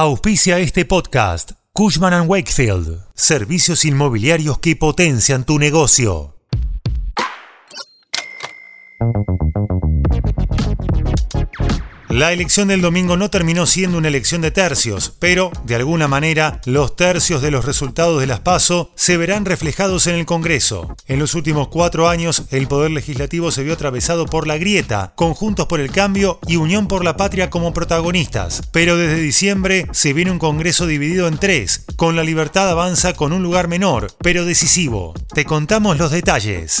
Auspicia este podcast. Cushman ⁇ Wakefield. Servicios inmobiliarios que potencian tu negocio. La elección del domingo no terminó siendo una elección de tercios, pero, de alguna manera, los tercios de los resultados de las PASO se verán reflejados en el Congreso. En los últimos cuatro años, el Poder Legislativo se vio atravesado por la grieta, Conjuntos por el Cambio y Unión por la Patria como protagonistas. Pero desde diciembre se viene un Congreso dividido en tres, con la libertad avanza con un lugar menor, pero decisivo. Te contamos los detalles.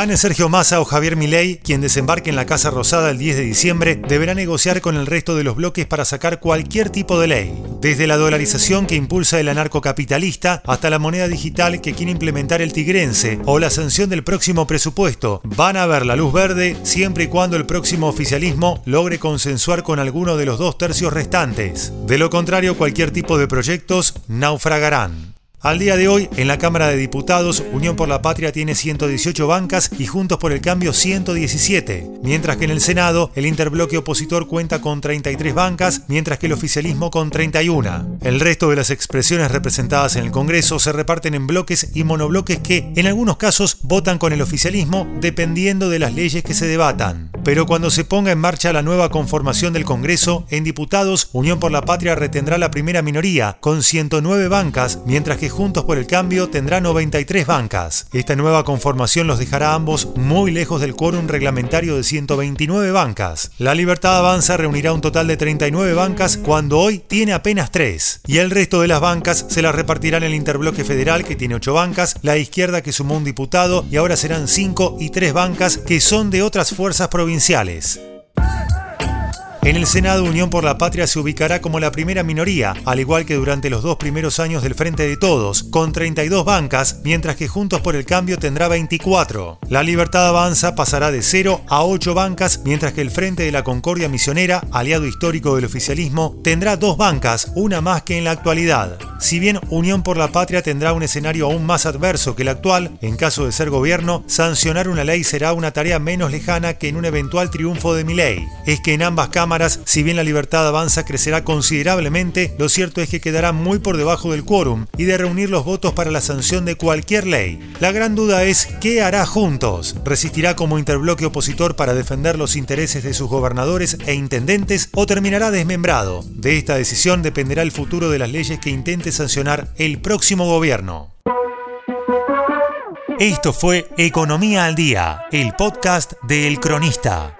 Gane Sergio Massa o Javier Milei, quien desembarque en la Casa Rosada el 10 de diciembre, deberá negociar con el resto de los bloques para sacar cualquier tipo de ley. Desde la dolarización que impulsa el anarcocapitalista hasta la moneda digital que quiere implementar el tigrense o la sanción del próximo presupuesto, van a ver la luz verde siempre y cuando el próximo oficialismo logre consensuar con alguno de los dos tercios restantes. De lo contrario, cualquier tipo de proyectos naufragarán. Al día de hoy, en la Cámara de Diputados, Unión por la Patria tiene 118 bancas y Juntos por el Cambio 117, mientras que en el Senado el interbloque opositor cuenta con 33 bancas, mientras que el oficialismo con 31. El resto de las expresiones representadas en el Congreso se reparten en bloques y monobloques que, en algunos casos, votan con el oficialismo dependiendo de las leyes que se debatan. Pero cuando se ponga en marcha la nueva conformación del Congreso, en diputados, Unión por la Patria retendrá la primera minoría, con 109 bancas, mientras que Juntos por el Cambio tendrá 93 bancas. Esta nueva conformación los dejará ambos muy lejos del quórum reglamentario de 129 bancas. La Libertad Avanza reunirá un total de 39 bancas cuando hoy tiene apenas 3. Y el resto de las bancas se las repartirán el Interbloque Federal que tiene 8 bancas, la izquierda que sumó un diputado y ahora serán 5 y 3 bancas que son de otras fuerzas provinciales provinciales. En el Senado, Unión por la Patria se ubicará como la primera minoría, al igual que durante los dos primeros años del Frente de Todos, con 32 bancas, mientras que Juntos por el Cambio tendrá 24. La Libertad Avanza pasará de 0 a 8 bancas, mientras que el Frente de la Concordia Misionera, aliado histórico del oficialismo, tendrá dos bancas, una más que en la actualidad. Si bien Unión por la Patria tendrá un escenario aún más adverso que el actual, en caso de ser gobierno, sancionar una ley será una tarea menos lejana que en un eventual triunfo de mi ley. Es que en ambas si bien la libertad avanza crecerá considerablemente, lo cierto es que quedará muy por debajo del quórum y de reunir los votos para la sanción de cualquier ley. La gran duda es qué hará juntos. ¿Resistirá como interbloque opositor para defender los intereses de sus gobernadores e intendentes o terminará desmembrado? De esta decisión dependerá el futuro de las leyes que intente sancionar el próximo gobierno. Esto fue Economía al Día, el podcast de El Cronista.